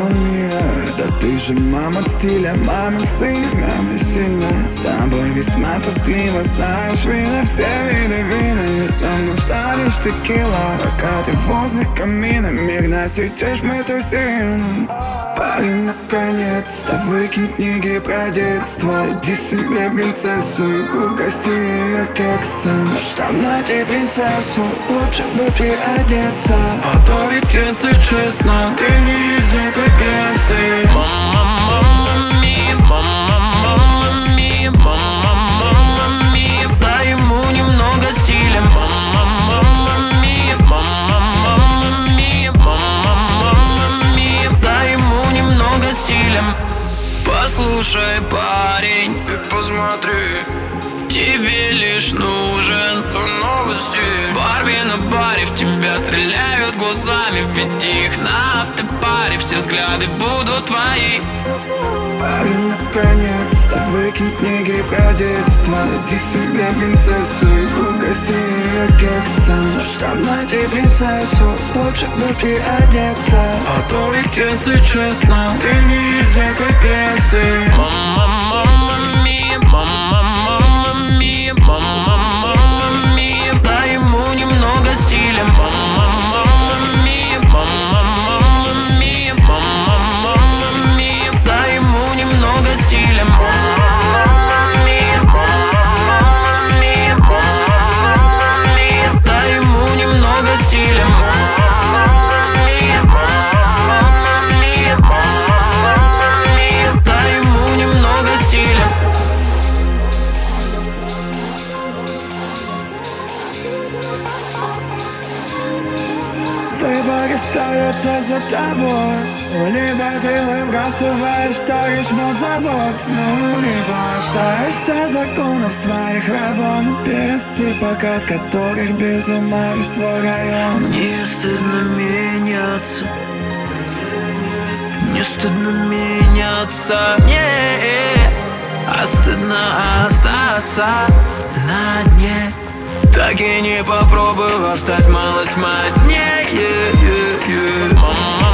Мама да ты же мама стиля Мамин сын, мама сильная. С тобой весьма тоскливо Знаешь, вина, все лишь текила Пока ты возле камина Мир насветишь, мы тусим Парень, наконец-то выкинь книги про детство. Иди себе принцессу угости ее кексом. Чтоб найти принцессу, лучше бы переодеться. А то ведь если честно, ты не из этой пьесы. Мама Послушай, парень, И посмотри, тебе лишь нужен. То новости. Барби на стреляют глазами Введи их на автопаре Все взгляды будут твои. Парень, наконец-то выкинь книги про детство. Найди себе принцессу и угости ее кексом. Чтоб найти принцессу, лучше бы переодеться. А то ведь, если честно, ты не из этой пьесы. Мама, мама остается за тобой. Либо ты выбрасываешь, ставишь под забот Ну, либо остаешься законов своих работ. Персты, пока от которых без ума весь твой район. Мне стыдно меняться. Не стыдно меняться. Не, а стыдно остаться на дне так и не попробовав стать малость моднее. Мама